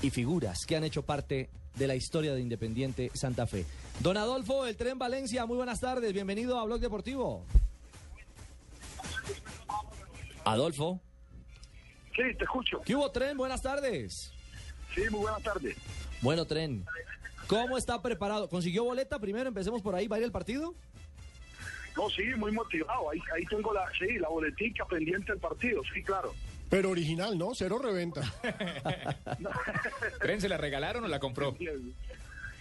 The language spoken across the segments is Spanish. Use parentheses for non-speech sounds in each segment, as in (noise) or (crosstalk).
y figuras que han hecho parte de la historia de Independiente Santa Fe. Don Adolfo, el Tren Valencia, muy buenas tardes, bienvenido a Blog Deportivo. Adolfo. Sí, te escucho. ¿Qué hubo, Tren? Buenas tardes. Sí, muy buenas tardes. Bueno, Tren, ¿cómo está preparado? ¿Consiguió boleta primero? Empecemos por ahí, ¿va a ir el partido? No, sí, muy motivado. Ahí, ahí tengo la, sí, la boletica pendiente del partido, sí, claro. Pero original, ¿no? Cero reventa. (laughs) ¿Tren se la regalaron o la compró?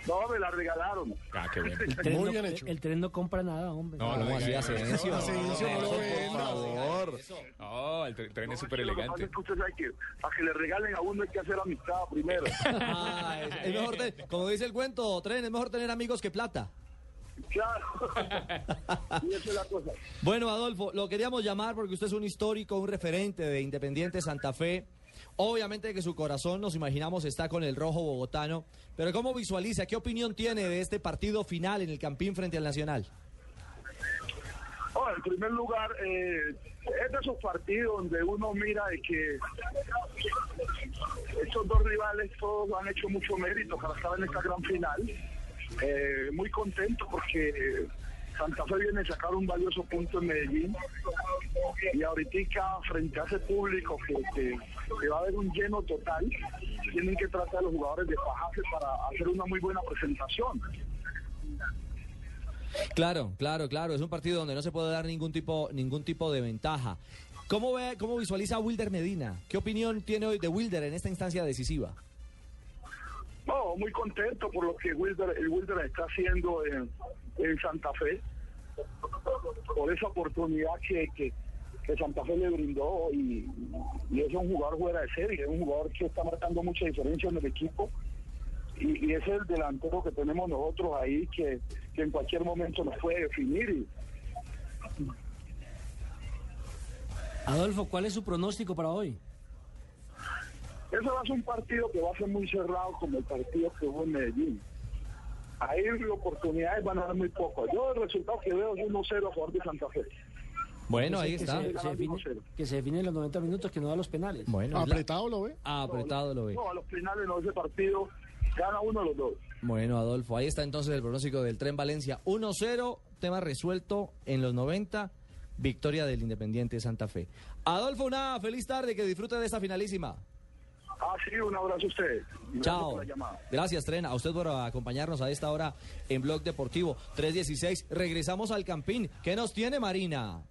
No, me la regalaron. Ah, qué bien. El tren Muy no- bien hecho. El tren no compra nada, hombre. No, no ¿Cómo diga así, eso. Asensio? Asensio, no lo Por favor. No, el tren, tren es súper que elegante. es que que para que le regalen a uno hay que hacer amistad primero. (laughs) Ah, es, es mejor, como dice el cuento, Tren, es mejor tener amigos que plata. Claro. (laughs) y esa es la cosa. Bueno, Adolfo, lo queríamos llamar porque usted es un histórico, un referente de Independiente Santa Fe. Obviamente que su corazón, nos imaginamos, está con el rojo bogotano. Pero ¿cómo visualiza? ¿Qué opinión tiene de este partido final en el Campín frente al Nacional? En primer lugar, eh, es de esos partidos donde uno mira de que estos dos rivales todos han hecho mucho mérito para estar en esta gran final. Eh, muy contento porque Santa Fe viene a sacar un valioso punto en Medellín y ahorita frente a ese público que, va a haber un lleno total, tienen que tratar a los jugadores de fajarse para hacer una muy buena presentación. Claro, claro, claro. Es un partido donde no se puede dar ningún tipo, ningún tipo de ventaja. ¿Cómo, ve, ¿Cómo visualiza Wilder Medina? ¿Qué opinión tiene hoy de Wilder en esta instancia decisiva? No, muy contento por lo que Wilder, el Wilder está haciendo en, en Santa Fe, por esa oportunidad que, que, que Santa Fe le brindó y, y es un jugador fuera de serie, es un jugador que está marcando mucha diferencia en el equipo y, y es el delantero que tenemos nosotros ahí que, que en cualquier momento nos puede definir Adolfo, ¿cuál es su pronóstico para hoy? Ese va a ser un partido que va a ser muy cerrado como el partido que hubo en Medellín. Ahí las oportunidades van a dar muy poco. Yo el resultado que veo es 1-0 a favor de Santa Fe. Bueno, ahí que está. Se, se define, que se define en los 90 minutos, que no da los penales. Bueno, la- Apretado lo ve. Ah, apretado lo ve. No, a los finales no, ese partido gana uno de los dos. Bueno, Adolfo, ahí está entonces el pronóstico del Tren Valencia. 1-0, tema resuelto en los 90, victoria del Independiente de Santa Fe. Adolfo, una feliz tarde, que disfrute de esta finalísima. Ah, sí, un abrazo a ustedes. Y gracias Chao. por la llamada. Gracias, Tren. A usted por acompañarnos a esta hora en Blog Deportivo 316. Regresamos al Campín. ¿Qué nos tiene, Marina?